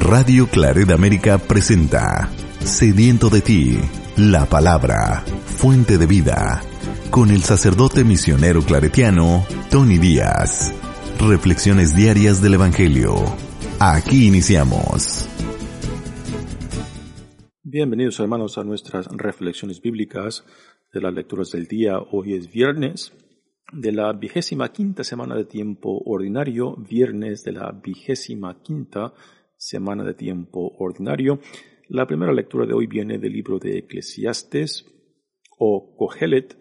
Radio Claret América presenta Sediento de ti, la palabra, fuente de vida, con el sacerdote misionero claretiano Tony Díaz. Reflexiones diarias del Evangelio. Aquí iniciamos. Bienvenidos hermanos a nuestras reflexiones bíblicas de las lecturas del día. Hoy es viernes de la vigésima quinta semana de tiempo ordinario, viernes de la vigésima quinta semana de tiempo ordinario. La primera lectura de hoy viene del libro de Eclesiastes o Cogelet,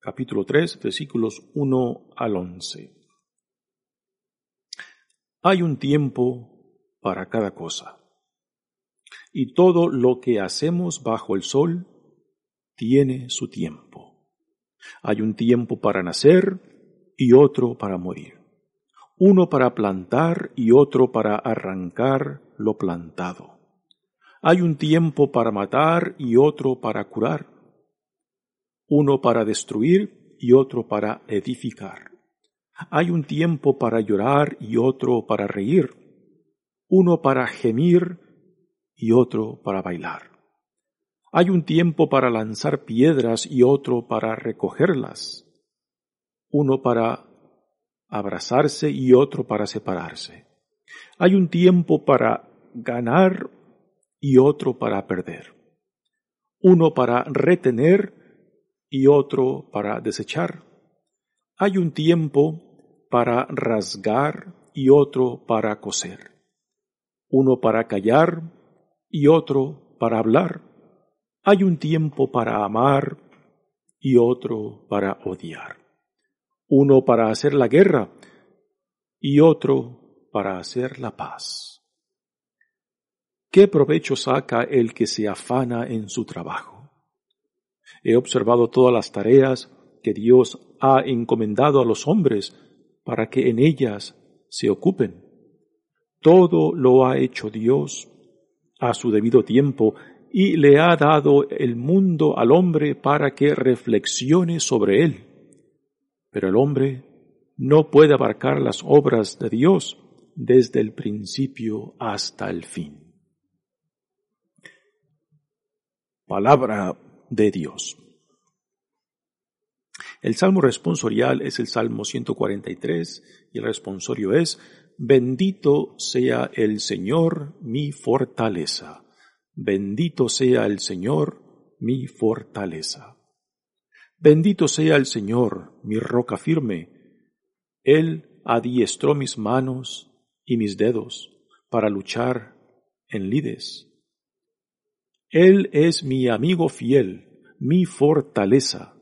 capítulo 3, versículos 1 al 11. Hay un tiempo para cada cosa, y todo lo que hacemos bajo el sol tiene su tiempo. Hay un tiempo para nacer y otro para morir uno para plantar y otro para arrancar lo plantado. Hay un tiempo para matar y otro para curar, uno para destruir y otro para edificar. Hay un tiempo para llorar y otro para reír, uno para gemir y otro para bailar. Hay un tiempo para lanzar piedras y otro para recogerlas, uno para abrazarse y otro para separarse. Hay un tiempo para ganar y otro para perder. Uno para retener y otro para desechar. Hay un tiempo para rasgar y otro para coser. Uno para callar y otro para hablar. Hay un tiempo para amar y otro para odiar uno para hacer la guerra y otro para hacer la paz. ¿Qué provecho saca el que se afana en su trabajo? He observado todas las tareas que Dios ha encomendado a los hombres para que en ellas se ocupen. Todo lo ha hecho Dios a su debido tiempo y le ha dado el mundo al hombre para que reflexione sobre él. Pero el hombre no puede abarcar las obras de Dios desde el principio hasta el fin. Palabra de Dios. El salmo responsorial es el Salmo 143 y el responsorio es, Bendito sea el Señor mi fortaleza. Bendito sea el Señor mi fortaleza. Bendito sea el Señor, mi roca firme. Él adiestró mis manos y mis dedos para luchar en lides. Él es mi amigo fiel, mi fortaleza,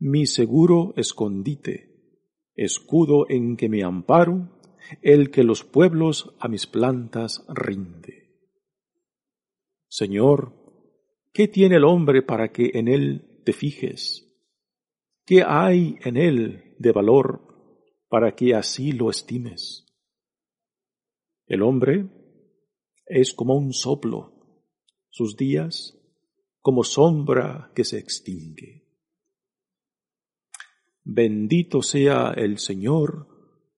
mi seguro escondite, escudo en que me amparo, el que los pueblos a mis plantas rinde. Señor, ¿qué tiene el hombre para que en él te fijes? ¿Qué hay en él de valor para que así lo estimes? El hombre es como un soplo, sus días como sombra que se extingue. Bendito sea el Señor,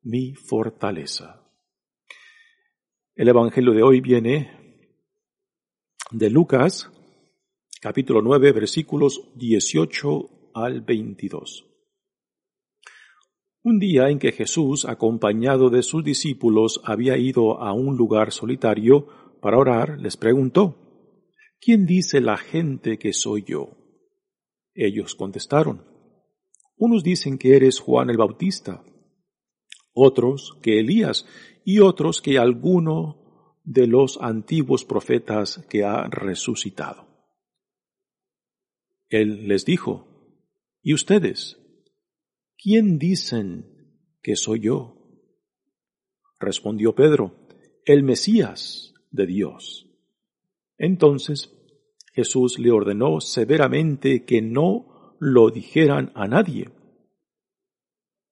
mi fortaleza. El Evangelio de hoy viene de Lucas, capítulo 9, versículos 18 al 22. Un día en que Jesús, acompañado de sus discípulos, había ido a un lugar solitario para orar, les preguntó, ¿Quién dice la gente que soy yo? Ellos contestaron, unos dicen que eres Juan el Bautista, otros que Elías y otros que alguno de los antiguos profetas que ha resucitado. Él les dijo, ¿Y ustedes? ¿Quién dicen que soy yo? Respondió Pedro, el Mesías de Dios. Entonces Jesús le ordenó severamente que no lo dijeran a nadie.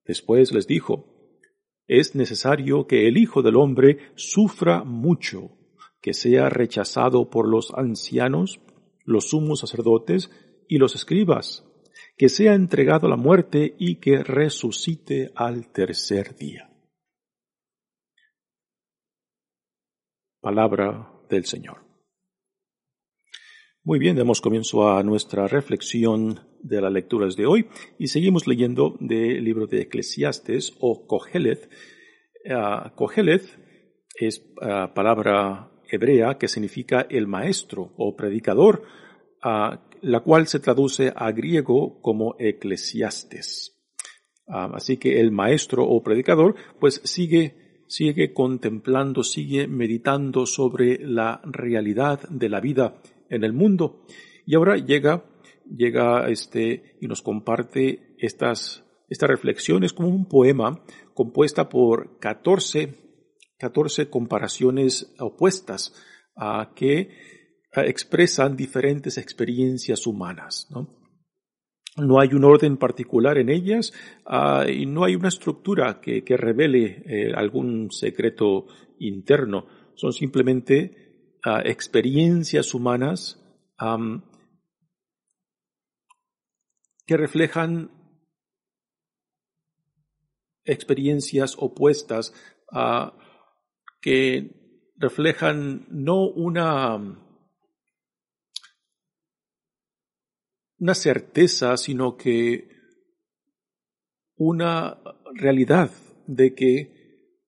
Después les dijo, es necesario que el Hijo del Hombre sufra mucho, que sea rechazado por los ancianos, los sumos sacerdotes y los escribas, que sea entregado a la muerte y que resucite al tercer día. Palabra del Señor. Muy bien, damos comienzo a nuestra reflexión de las lecturas de hoy y seguimos leyendo del libro de Eclesiastes o Koheleth. Uh, es uh, palabra hebrea que significa el maestro o predicador, uh, la cual se traduce a griego como eclesiastes. así que el maestro o predicador pues sigue, sigue contemplando, sigue meditando sobre la realidad de la vida en el mundo. Y ahora llega, llega este, y nos comparte estas, estas reflexiones como un poema compuesta por 14, 14 comparaciones opuestas a que expresan diferentes experiencias humanas. ¿no? Hay un orden particular en ellas uh, y no hay una estructura que, revele eh, algún secreto interno. Son simplemente experiencias humanas que reflejan experiencias opuestas que reflejan no una, una certeza, sino que una realidad de que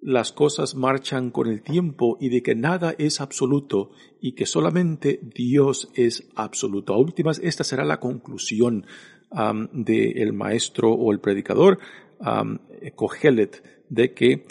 las cosas marchan con el tiempo y de que nada es absoluto y que solamente Dios es absoluto. A últimas, esta será la conclusión del maestro o el predicador um, de que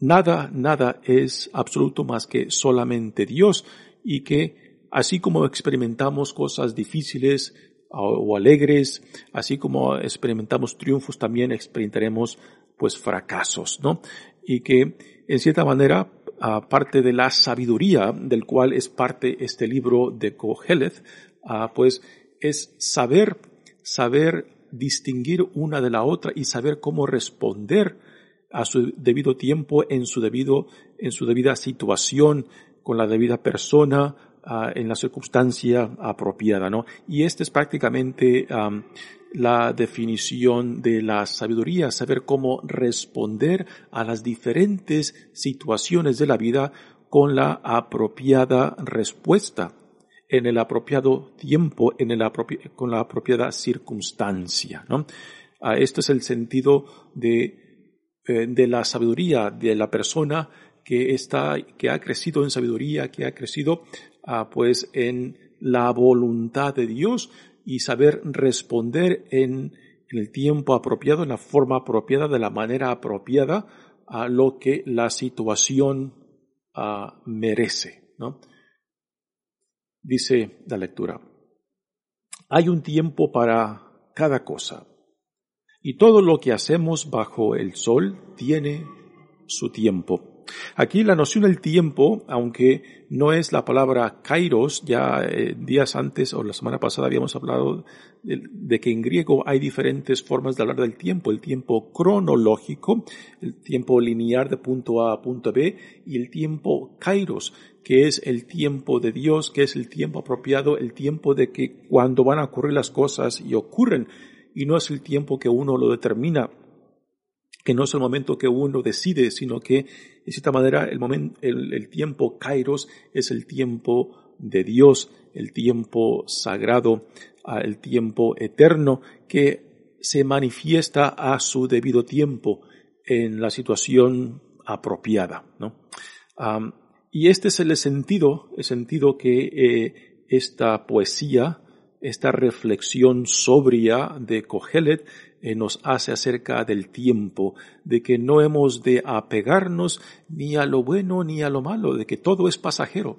nada, nada es absoluto más que solamente Dios y que así como experimentamos cosas difíciles o alegres, así como experimentamos triunfos, también experimentaremos pues fracasos, ¿no? y que en cierta manera parte de la sabiduría del cual es parte este libro de Koheleth, ah, pues es saber, saber distinguir una de la otra y saber cómo responder a su debido tiempo, en su debido, en su debida situación, con la debida persona, ah, en la circunstancia apropiada, ¿no? Y este es prácticamente la definición de la sabiduría, saber cómo responder a las diferentes situaciones de la vida con la apropiada respuesta, en el apropiado tiempo, en el con la apropiada circunstancia. ¿no? Ah, este es el sentido de, eh, de la sabiduría de la persona que está, que ha crecido en sabiduría, que ha crecido ah, pues en la voluntad de Dios, y saber responder en, el tiempo apropiado, en la forma apropiada, de la manera apropiada a lo que la situación ah, merece. ¿no? Dice la lectura, hay un tiempo para cada cosa y todo lo que hacemos bajo el sol tiene su tiempo. Aquí la noción del tiempo, aunque no es la palabra kairos, ya eh, días antes o la semana pasada habíamos hablado de, que en griego hay diferentes formas de hablar del tiempo, el tiempo cronológico, el tiempo lineal de punto A a punto B y el tiempo kairos, que es el tiempo de Dios, que es el tiempo apropiado, el tiempo de que cuando van a ocurrir las cosas y ocurren, y no es el tiempo que uno lo determina que no es el momento que uno decide, sino que, de cierta manera, el, momento, el, tiempo kairos es el tiempo de Dios, el tiempo sagrado, ah, el tiempo eterno que se manifiesta a su debido tiempo en la situación apropiada. ¿no? y este es el sentido, el sentido que eh, esta poesía, esta reflexión sobria de Kohelet eh, nos hace acerca del tiempo, de que no hemos de apegarnos ni a lo bueno ni a lo malo, de que todo es pasajero,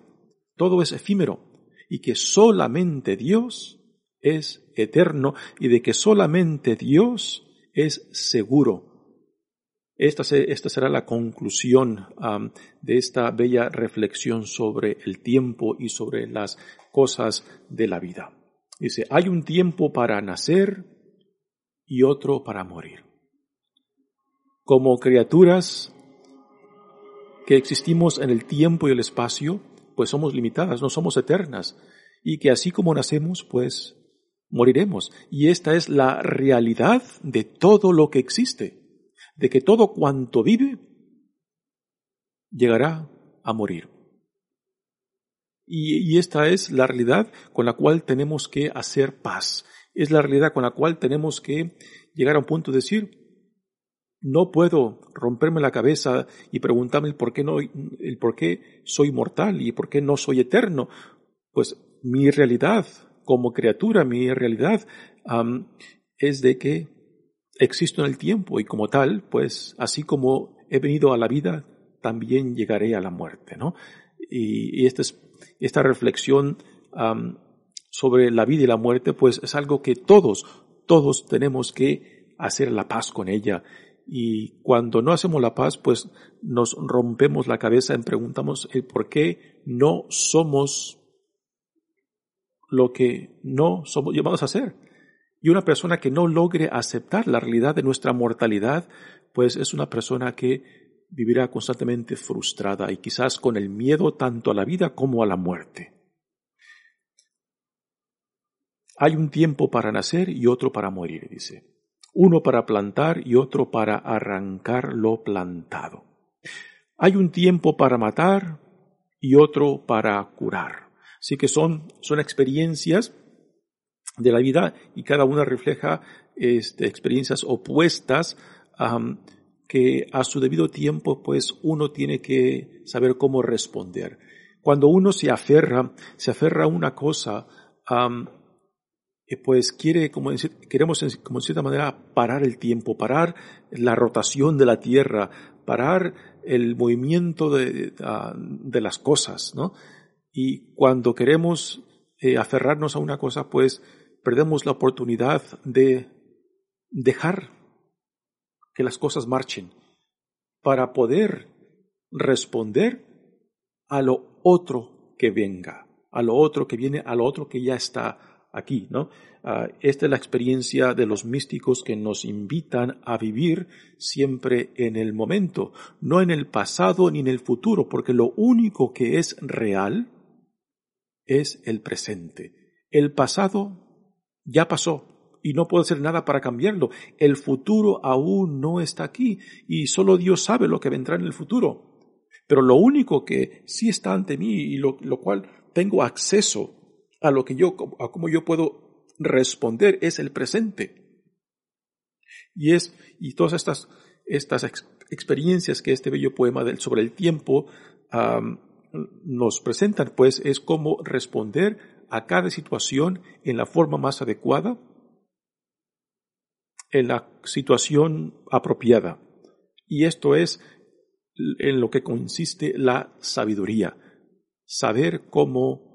todo es efímero y que solamente Dios es eterno y de que solamente Dios es seguro. Esta, esta será la conclusión de esta bella reflexión sobre el tiempo y sobre las cosas de la vida. Dice, hay un tiempo para nacer, y otro para morir. Como criaturas que existimos en el tiempo y el espacio, pues somos limitadas, no somos eternas, y que así como nacemos, pues moriremos. Y esta es la realidad de todo lo que existe, de que todo cuanto vive llegará a morir. Y, esta es la realidad con la cual tenemos que hacer paz. Es la realidad con la cual tenemos que llegar a un punto de decir, no puedo romperme la cabeza y preguntarme el por qué no, el por qué soy mortal y por qué no soy eterno. Pues mi realidad como criatura, mi realidad es de que existo en el tiempo y como tal, pues así como he venido a la vida, también llegaré a la muerte, ¿no? Y, esta, es, esta reflexión sobre la vida y la muerte, pues es algo que todos, todos tenemos que hacer la paz con ella. Y cuando no hacemos la paz, pues nos rompemos la cabeza en preguntamos el por qué no somos lo que no somos llamados a hacer. Y una persona que no logre aceptar la realidad de nuestra mortalidad, pues es una persona que vivirá constantemente frustrada y quizás con el miedo tanto a la vida como a la muerte. Hay un tiempo para nacer y otro para morir, dice. Uno para plantar y otro para arrancar lo plantado. Hay un tiempo para matar y otro para curar. Así que son, son experiencias de la vida y cada una refleja este, experiencias opuestas que a su debido tiempo pues uno tiene que saber cómo responder. Cuando uno se aferra, se aferra a una cosa, pues quiere, como queremos como en cierta manera parar el tiempo, parar la rotación de la Tierra, parar el movimiento de, las cosas, ¿no? Y cuando queremos eh, aferrarnos a una cosa, pues perdemos la oportunidad de dejar que las cosas marchen para poder responder a lo otro que venga, a lo otro que viene, a lo otro que ya está aquí, ¿no? Ah, esta es la experiencia de los místicos que nos invitan a vivir siempre en el momento, no en el pasado ni en el futuro, porque lo único que es real es el presente. El pasado ya pasó y no puedo hacer nada para cambiarlo. El futuro aún no está aquí y solo Dios sabe lo que vendrá en el futuro. Pero lo único que sí está ante mí y lo, cual tengo acceso a lo que yo, a cómo yo puedo responder es el presente. Y es, y todas estas, estas experiencias que este bello poema del, sobre el tiempo nos presentan, pues, es cómo responder a cada situación en la forma más adecuada, en la situación apropiada. Y esto es en lo que consiste la sabiduría, saber cómo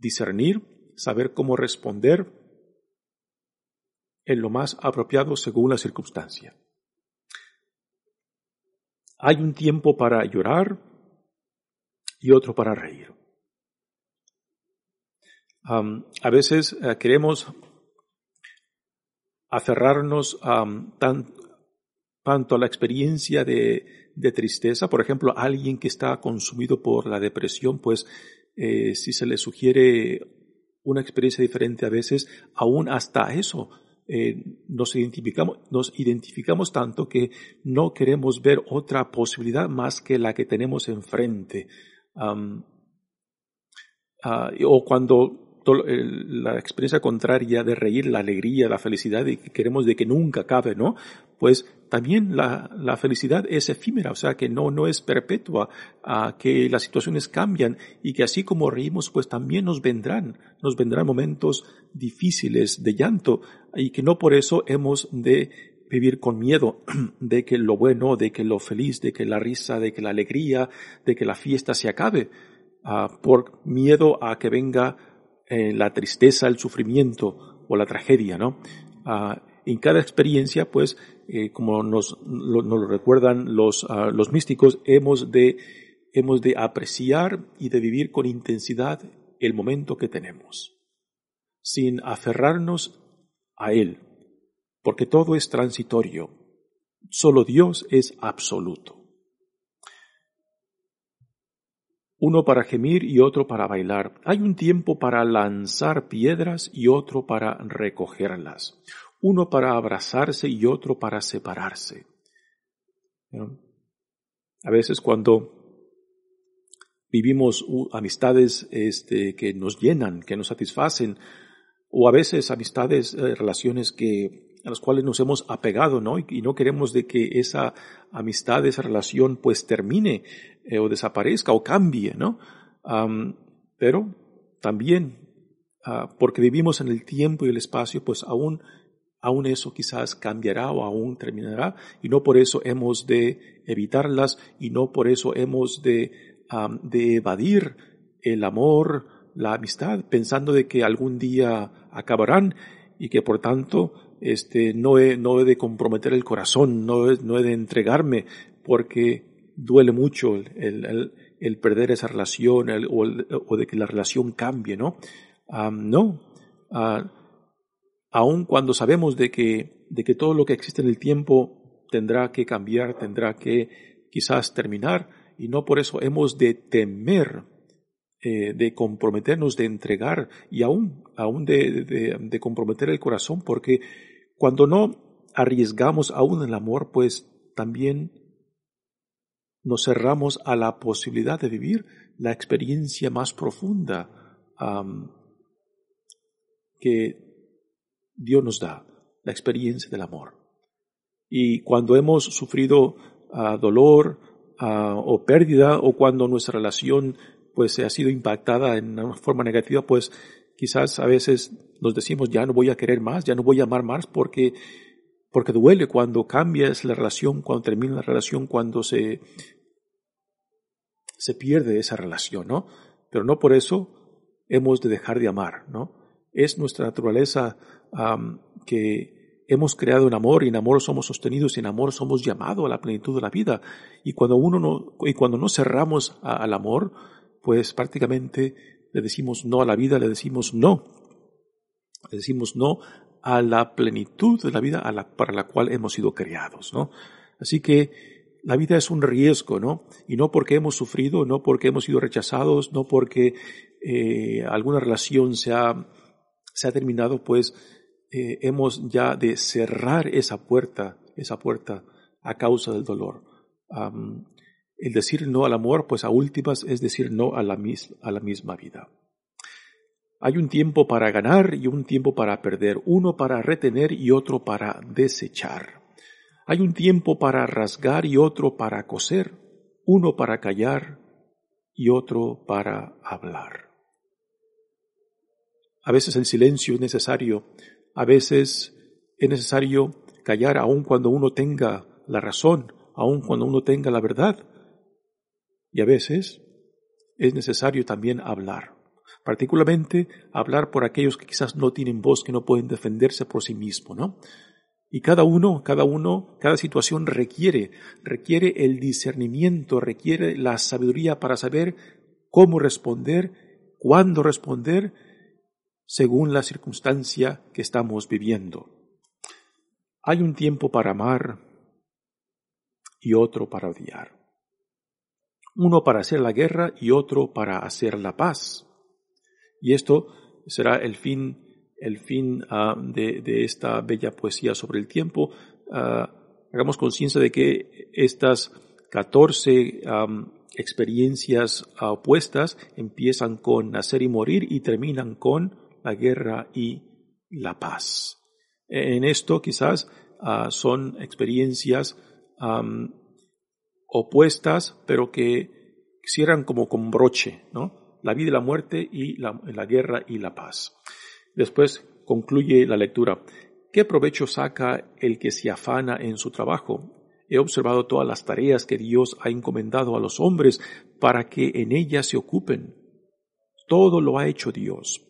discernir, saber cómo responder en lo más apropiado según la circunstancia. Hay un tiempo para llorar, y otro para reír. a veces eh, queremos aferrarnos tanto a la experiencia de, de, tristeza, por ejemplo, alguien que está consumido por la depresión, pues eh, si se le sugiere una experiencia diferente a veces, aún hasta eso, eh, nos, identificamos, nos identificamos tanto que no queremos ver otra posibilidad más que la que tenemos enfrente. Ah, o cuando la experiencia contraria de reír, la alegría, la felicidad y que queremos de que nunca acabe, ¿no? Pues también la, la felicidad es efímera, o sea que no, no es perpetua, que las situaciones cambian y que así como reímos, pues también nos vendrán, nos vendrán momentos difíciles de llanto y que no por eso hemos de vivir con miedo de que lo bueno, de que lo feliz, de que la risa, de que la alegría, de que la fiesta se acabe, ah, por miedo a que venga eh, la tristeza, el sufrimiento o la tragedia, ¿no? Ah, en cada experiencia, pues, eh, como nos lo, recuerdan los, ah, los místicos, hemos de, hemos de apreciar y de vivir con intensidad el momento que tenemos, sin aferrarnos a él, porque todo es transitorio. Solo Dios es absoluto. Uno para gemir y otro para bailar. Hay un tiempo para lanzar piedras y otro para recogerlas. Uno para abrazarse y otro para separarse. A veces cuando vivimos amistades este, que nos llenan, que nos satisfacen, o a veces amistades, eh, relaciones que a las cuales nos hemos apegado, ¿no? Y, no queremos de que esa amistad, esa relación, pues termine eh, o desaparezca o cambie, ¿no? pero también, ah, porque vivimos en el tiempo y el espacio, pues aún, aún eso quizás cambiará o aún terminará, y no por eso hemos de evitarlas, y no por eso hemos de evadir el amor, la amistad, pensando de que algún día acabarán y que por tanto este, no, he, no de comprometer el corazón, no he, no de entregarme porque duele mucho el, el, perder esa relación o, de que la relación cambie, ¿no? no. Uh, aun cuando sabemos de que, de que todo lo que existe en el tiempo tendrá que cambiar, tendrá que quizás terminar, y no por eso hemos de temer, eh, de comprometernos, de entregar y aún, aún de, de, comprometer el corazón, porque cuando no arriesgamos aún el amor, pues también nos cerramos a la posibilidad de vivir la experiencia más profunda que Dios nos da, la experiencia del amor. Y cuando hemos sufrido ah, dolor, o pérdida o cuando nuestra relación pues ha sido impactada en una forma negativa, pues quizás a veces nos decimos ya no voy a querer más, ya no voy a amar más porque porque duele cuando cambias la relación, cuando termina la relación, cuando se se pierde esa relación, ¿no? Pero no por eso hemos de dejar de amar, ¿no? Es nuestra naturaleza que hemos creado en amor y en amor somos sostenidos y en amor somos llamados a la plenitud de la vida. Y cuando uno no, y cuando no cerramos al amor, pues prácticamente le decimos no a la vida, le decimos no. Le decimos no a la plenitud de la vida para la cual hemos sido creados, ¿no? Así que la vida es un riesgo, ¿no? Y no porque hemos sufrido, no porque hemos sido rechazados, no porque eh, alguna relación se ha, se ha terminado, pues eh, hemos ya de cerrar esa puerta, esa puerta a causa del dolor. el decir no al amor, pues a últimas es decir no a la, a la misma vida. Hay un tiempo para ganar y un tiempo para perder, uno para retener y otro para desechar. Hay un tiempo para rasgar y otro para coser, uno para callar y otro para hablar. A veces el silencio es necesario a veces es necesario callar aun cuando uno tenga la razón, aun cuando uno tenga la verdad. Y a veces es necesario también hablar, particularmente hablar por aquellos que quizás no tienen voz, que no pueden defenderse por sí mismos, ¿no? Y cada uno, cada uno, cada situación requiere, requiere el discernimiento, requiere la sabiduría para saber cómo responder, cuándo responder según la circunstancia que estamos viviendo. Hay un tiempo para amar y otro para odiar. Uno para hacer la guerra y otro para hacer la paz. Y esto será el fin, el fin ah, de, esta bella poesía sobre el tiempo. Ah, hagamos conciencia de que estas 14 experiencias opuestas empiezan con nacer y morir y terminan con la guerra y la paz. En esto quizás ah, son experiencias opuestas, pero que cierran como con broche, ¿no? La vida y la muerte y la, la guerra y la paz. Después concluye la lectura. ¿Qué provecho saca el que se afana en su trabajo? He observado todas las tareas que Dios ha encomendado a los hombres para que en ellas se ocupen. Todo lo ha hecho Dios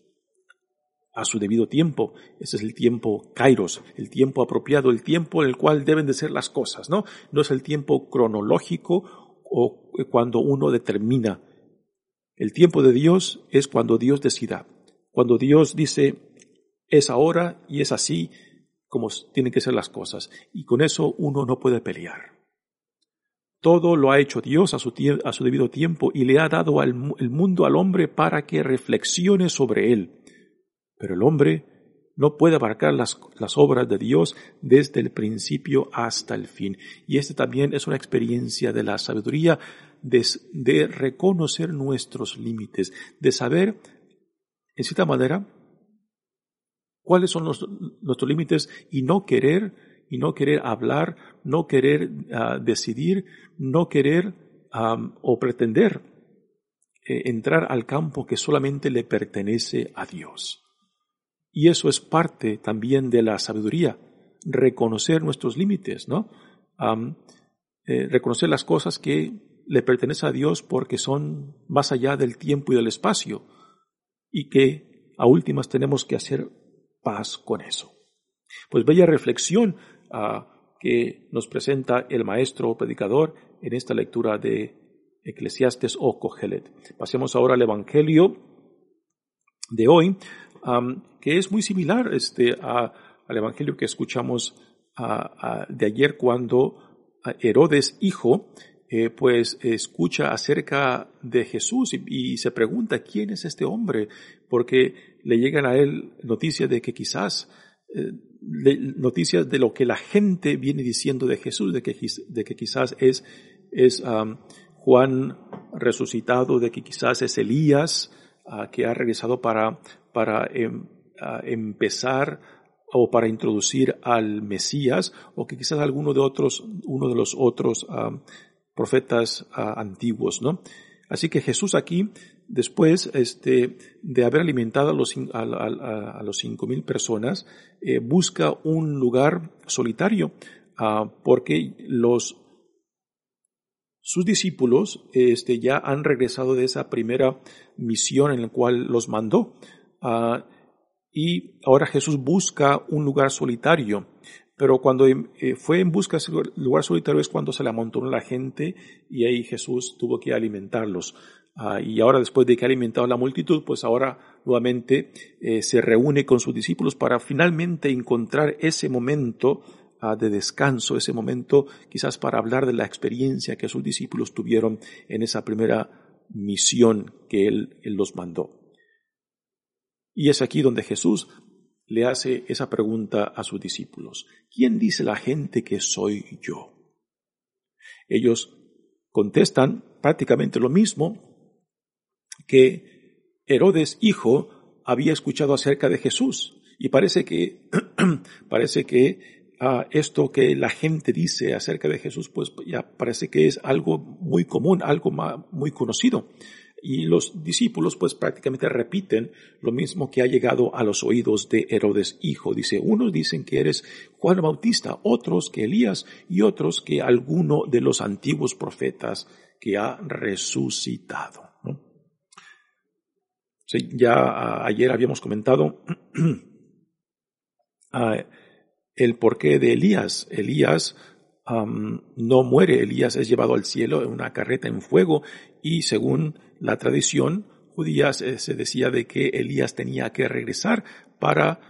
a su debido tiempo. Ese es el tiempo kairos, el tiempo apropiado, el tiempo en el cual deben de ser las cosas, ¿no? No es el tiempo cronológico o cuando uno determina. El tiempo de Dios es cuando Dios decida. Cuando Dios dice es ahora y es así como tienen que ser las cosas. Y con eso uno no puede pelear. Todo lo ha hecho Dios a su, a su debido tiempo y le ha dado al, el mundo al hombre para que reflexione sobre él. Pero el hombre no puede abarcar las, las, obras de Dios desde el principio hasta el fin. Y este también es una experiencia de la sabiduría de, reconocer nuestros límites, de saber, en cierta manera, cuáles son nuestros límites y no querer, y no querer hablar, no querer ah, decidir, no querer o pretender eh, entrar al campo que solamente le pertenece a Dios. Y eso es parte también de la sabiduría, reconocer nuestros límites, ¿no? Eh, reconocer las cosas que le pertenecen a Dios porque son más allá del tiempo y del espacio y que a últimas tenemos que hacer paz con eso. Pues bella reflexión ah, que nos presenta el maestro predicador en esta lectura de Eclesiastes o Cogelet. Pasemos ahora al Evangelio de hoy, que es muy similar este, al Evangelio que escuchamos de ayer cuando Herodes hijo eh, pues escucha acerca de Jesús y, se pregunta quién es este hombre, porque le llegan a él noticias de que quizás, eh, noticias de lo que la gente viene diciendo de Jesús, de que, de que quizás es, es Juan resucitado, de que quizás es Elías que ha regresado para, para em, empezar o para introducir al Mesías, o que quizás alguno de otros, uno de los otros ah, profetas ah, antiguos, ¿no? Así que Jesús aquí, después este, de haber alimentado a los, a, los cinco mil personas, eh, busca un lugar solitario, ah, porque los sus discípulos este, ya han regresado de esa primera misión en la cual los mandó. Y ahora Jesús busca un lugar solitario. Pero cuando eh, fue en busca de ese lugar solitario es cuando se le amontonó la gente y ahí Jesús tuvo que alimentarlos. Ah, y ahora después de que ha alimentado la multitud, pues ahora nuevamente eh, se reúne con sus discípulos para finalmente encontrar ese momento ah, de descanso, ese momento quizás para hablar de la experiencia que sus discípulos tuvieron en esa primera misión que él los mandó. Y es aquí donde Jesús le hace esa pregunta a sus discípulos. ¿Quién dice la gente que soy yo? Ellos contestan prácticamente lo mismo que Herodes hijo había escuchado acerca de Jesús. Y parece que, parece que ah, esto que la gente dice acerca de Jesús, pues ya parece que es algo muy común, algo muy conocido. Y los discípulos pues prácticamente repiten lo mismo que ha llegado a los oídos de Herodes hijo. Dice, unos dicen que eres Juan Bautista, otros que Elías y otros que alguno de los antiguos profetas que ha resucitado. ya ayer habíamos comentado ah, el porqué de Elías. Elías no muere, Elías es llevado al cielo en una carreta en fuego y según la tradición judía se decía de que Elías tenía que regresar para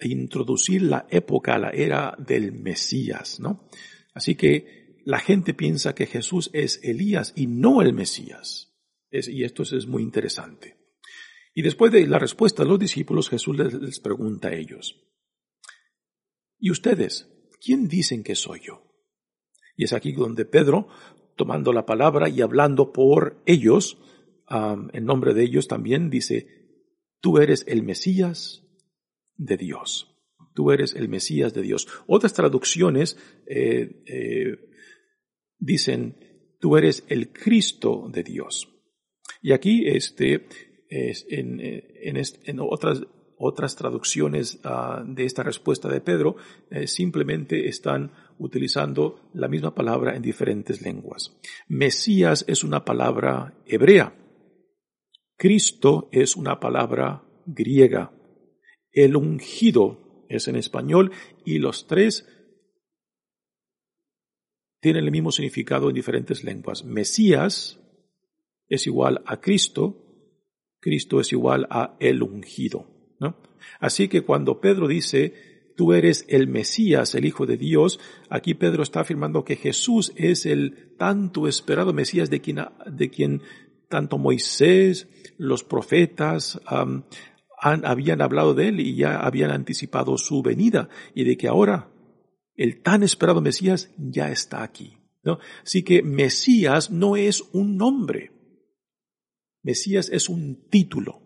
introducir la época, la era del Mesías, ¿no? Así que la gente piensa que Jesús es Elías y no el Mesías. y esto es muy interesante. Y después de la respuesta de los discípulos, Jesús les, les pregunta a ellos, ¿y ustedes? ¿Quién dicen que soy yo? Y es aquí donde Pedro, tomando la palabra y hablando por ellos, en nombre de ellos también dice, tú eres el Mesías de Dios. Tú eres el Mesías de Dios. Otras traducciones eh, eh, dicen, tú eres el Cristo de Dios. Y aquí, este, en, en, otras, otras traducciones ah, de esta respuesta de Pedro, eh, simplemente están utilizando la misma palabra en diferentes lenguas. Mesías es una palabra hebrea Cristo es una palabra griega. El ungido es en español y los tres tienen el mismo significado en diferentes lenguas. Mesías es igual a Cristo, Cristo es igual a el ungido. Así que cuando Pedro dice, tú eres el Mesías, el Hijo de Dios, aquí Pedro está afirmando que Jesús es el tanto esperado Mesías de quien, de quien tanto Moisés, los profetas habían hablado de él y ya habían anticipado su venida y de que ahora el tan esperado Mesías ya está aquí. ¿no? Así que Mesías no es un nombre. Mesías es un título.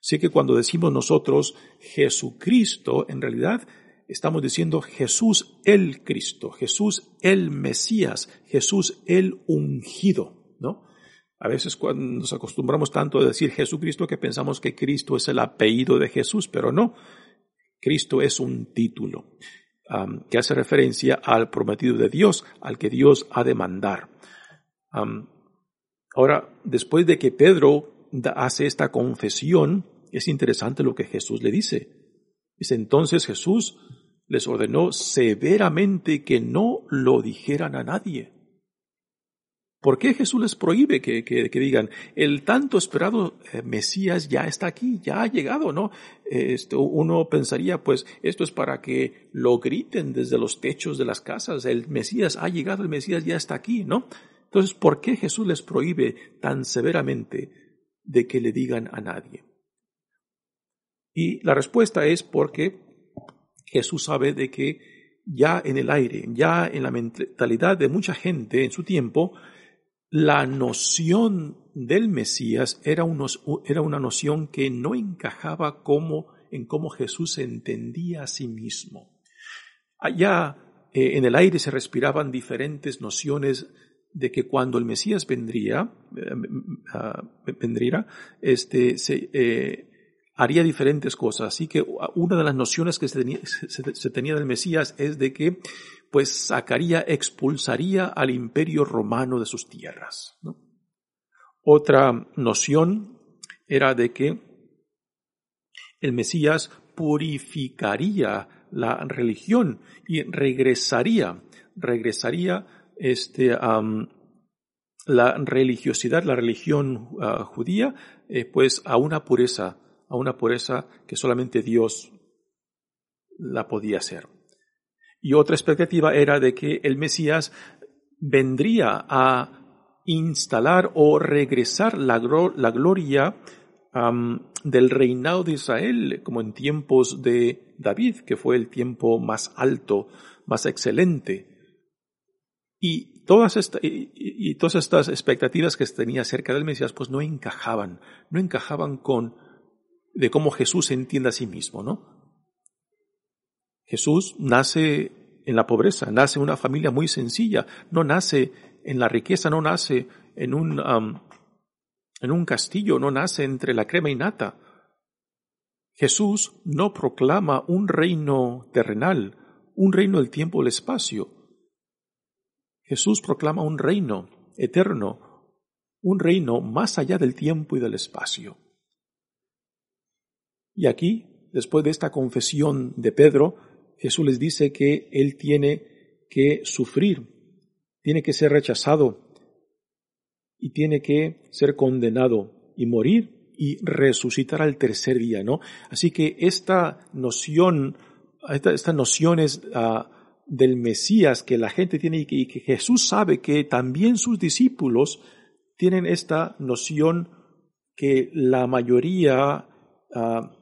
Así que cuando decimos nosotros Jesucristo, en realidad estamos diciendo Jesús el Cristo, Jesús el Mesías, Jesús el ungido, ¿no? A veces cuando nos acostumbramos tanto a decir Jesucristo que pensamos que Cristo es el apellido de Jesús, pero no. Cristo es un título que hace referencia al prometido de Dios, al que Dios ha de mandar. Ahora, después de que Pedro hace esta confesión, es interesante lo que Jesús le dice. Dice entonces Jesús les ordenó severamente que no lo dijeran a nadie. ¿Por qué Jesús les prohíbe que, digan, el tanto esperado eh, Mesías ya está aquí, ya ha llegado, ¿no? Esto, uno pensaría, pues, esto es para que lo griten desde los techos de las casas, el Mesías ha llegado, el Mesías ya está aquí, ¿no? Entonces, ¿por qué Jesús les prohíbe tan severamente de que le digan a nadie? Y la respuesta es porque Jesús sabe de que ya en el aire, ya en la mentalidad de mucha gente en su tiempo, la noción del Mesías era, una noción que no encajaba como, en cómo Jesús entendía a sí mismo. Allá eh, en el aire se respiraban diferentes nociones de que cuando el Mesías vendría, eh, ah, vendría, este, se, eh, haría diferentes cosas. Así que una de las nociones que se tenía, del Mesías es de que pues sacaría, expulsaría al imperio romano de sus tierras. Otra noción era de que el Mesías purificaría la religión y regresaría, regresaría este, la religiosidad, la religión ah, judía, eh, pues a una pureza, a una pureza que solamente Dios la podía hacer. Y otra expectativa era de que el Mesías vendría a instalar o regresar la, gloria del reinado de Israel, como en tiempos de David, que fue el tiempo más alto, más excelente. Y todas, y, todas estas expectativas que tenía acerca del Mesías, pues no encajaban, no encajaban con de cómo Jesús entiende a sí mismo, ¿no? Jesús nace en la pobreza, nace en una familia muy sencilla, no nace en la riqueza, no nace en un, en un castillo, no nace entre la crema y nata. Jesús no proclama un reino terrenal, un reino del tiempo y el espacio. Jesús proclama un reino eterno, un reino más allá del tiempo y del espacio. Y aquí, después de esta confesión de Pedro, Jesús les dice que Él tiene que sufrir, tiene que ser rechazado y tiene que ser condenado y morir y resucitar al tercer día, ¿no? Así que esta noción, estas nociones ah, del Mesías que la gente tiene y que, Jesús sabe que también sus discípulos tienen esta noción que la mayoría ah,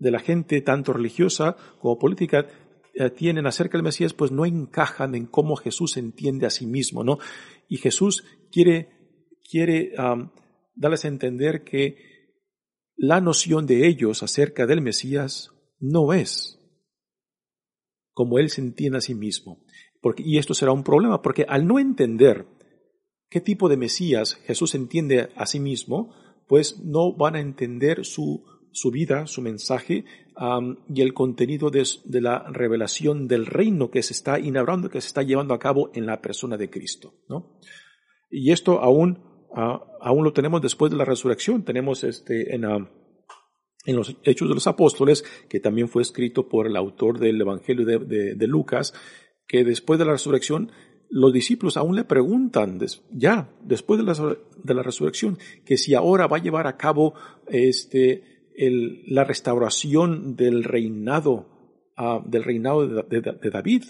de la gente, tanto religiosa como política, eh, tienen acerca del Mesías, pues no encajan en cómo Jesús entiende a sí mismo, ¿no? Y Jesús quiere, quiere darles a entender que la noción de ellos acerca del Mesías no es como Él se entiende a sí mismo. Porque, y esto será un problema, porque al no entender qué tipo de Mesías Jesús entiende a sí mismo, pues no van a entender su su vida, su mensaje y el contenido de, la revelación del reino que se está inaugurando, que se está llevando a cabo en la persona de Cristo. ¿no? Y esto aún, aún lo tenemos después de la resurrección. Tenemos este, en, en los Hechos de los Apóstoles, que también fue escrito por el autor del Evangelio de, de Lucas, que después de la resurrección los discípulos aún le preguntan, ya, después de la, de la, resurrección, que si ahora va a llevar a cabo este, la restauración del reinado, ah, del reinado de, David.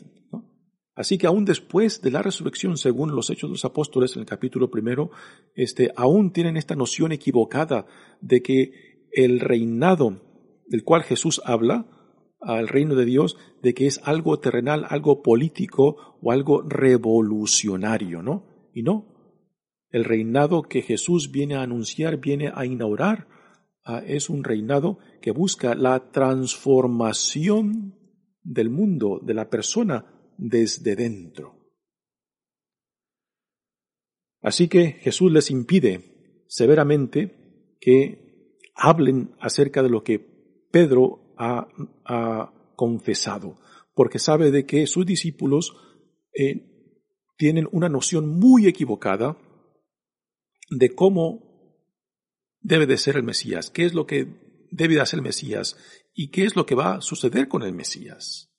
Así que aún después de la resurrección, según los Hechos de los Apóstoles en el capítulo primero, este, aún tienen esta noción equivocada de que el reinado del cual Jesús habla al reino de Dios de que es algo terrenal, algo político o algo revolucionario, ¿no? Y no. El reinado que Jesús viene a anunciar, viene a inaugurar, ah, es un reinado que busca la transformación del mundo, de la persona, desde dentro. Así que Jesús les impide severamente que hablen acerca de lo que Pedro ha, confesado, porque sabe de que sus discípulos eh, tienen una noción muy equivocada de cómo debe de ser el Mesías, qué es lo que debe de hacer el Mesías y qué es lo que va a suceder con el Mesías.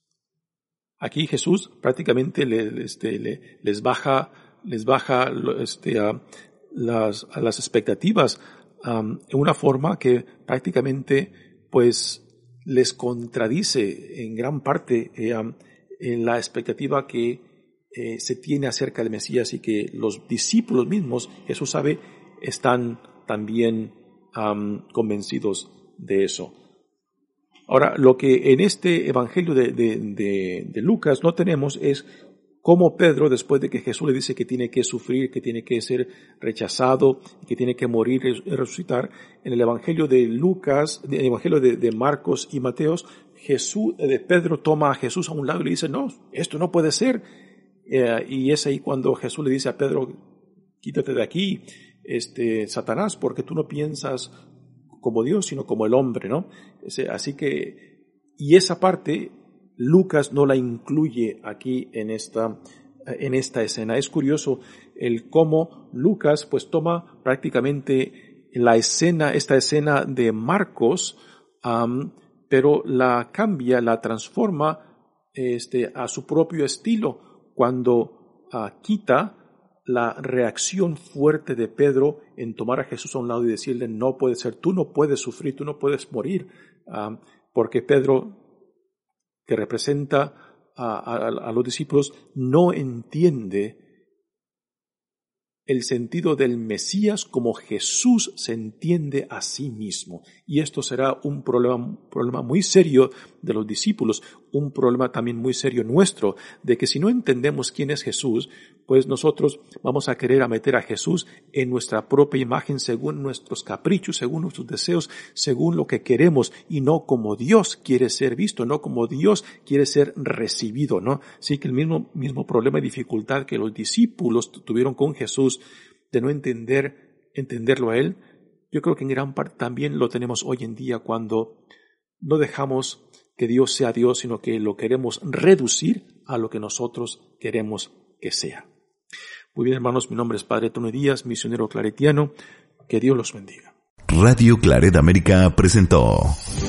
Aquí Jesús prácticamente este, les baja, les baja este, a, las, expectativas en una forma que prácticamente pues les contradice en gran parte eh, en la expectativa que eh, se tiene acerca del Mesías y que los discípulos mismos, Jesús sabe, están también convencidos de eso. Ahora, lo que en este Evangelio de, de, Lucas no tenemos es cómo Pedro, después de que Jesús le dice que tiene que sufrir, que tiene que ser rechazado, que tiene que morir y resucitar, en el Evangelio de Lucas, en el Evangelio de, Marcos y Mateos, Jesús, de Pedro toma a Jesús a un lado y le dice, no, esto no puede ser. Eh, y es ahí cuando Jesús le dice a Pedro, quítate de aquí, este, Satanás, porque tú no piensas como Dios, sino como el hombre, ¿no? Así que, y esa parte, Lucas no la incluye aquí en esta, en esta escena. Es curioso el cómo Lucas pues toma prácticamente la escena, esta escena de Marcos, pero la cambia, la transforma este, a su propio estilo cuando ah, quita la reacción fuerte de Pedro en tomar a Jesús a un lado y decirle, no puede ser, tú no puedes sufrir, tú no puedes morir, porque Pedro, que representa a, los discípulos, no entiende el sentido del Mesías como Jesús se entiende a sí mismo. Y esto será un problema, problema muy serio de los discípulos, un problema también muy serio nuestro, de que si no entendemos quién es Jesús, pues nosotros vamos a querer a meter a Jesús en nuestra propia imagen según nuestros caprichos, según nuestros deseos, según lo que queremos y no como Dios quiere ser visto, no como Dios quiere ser recibido, ¿no? Sí que el mismo, mismo problema y dificultad que los discípulos tuvieron con Jesús de no entender, entenderlo a Él, yo creo que en gran parte también lo tenemos hoy en día cuando no dejamos que Dios sea Dios, sino que lo queremos reducir a lo que nosotros queremos que sea. Muy bien, hermanos, mi nombre es Padre Tony Díaz, misionero claretiano. Que Dios los bendiga. Radio Claret América presentó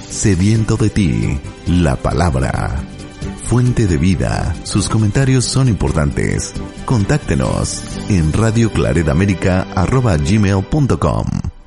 Sediento de ti, la palabra. Fuente de vida. Sus comentarios son importantes. Contáctenos en radioclaredamerica.gmail.com